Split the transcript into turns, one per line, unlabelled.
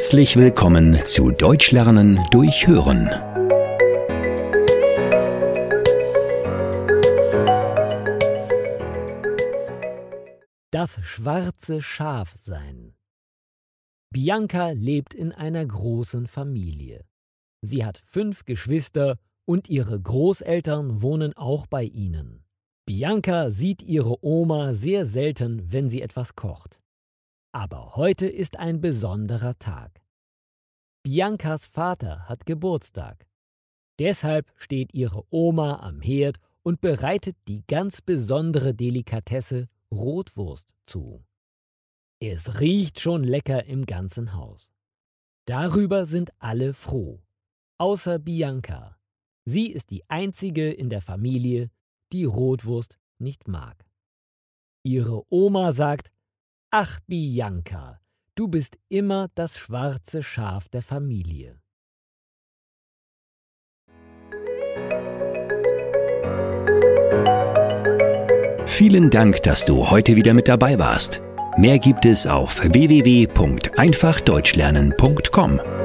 Herzlich willkommen zu Deutsch lernen durch Hören.
Das schwarze Schaf sein. Bianca lebt in einer großen Familie. Sie hat fünf Geschwister und ihre Großeltern wohnen auch bei ihnen. Bianca sieht ihre Oma sehr selten, wenn sie etwas kocht. Aber heute ist ein besonderer Tag. Biancas Vater hat Geburtstag. Deshalb steht ihre Oma am Herd und bereitet die ganz besondere Delikatesse Rotwurst zu. Es riecht schon lecker im ganzen Haus. Darüber sind alle froh, außer Bianca. Sie ist die einzige in der Familie, die Rotwurst nicht mag. Ihre Oma sagt, Ach Bianca, du bist immer das schwarze Schaf der Familie.
Vielen Dank, dass du heute wieder mit dabei warst. Mehr gibt es auf www.einfachdeutschlernen.com.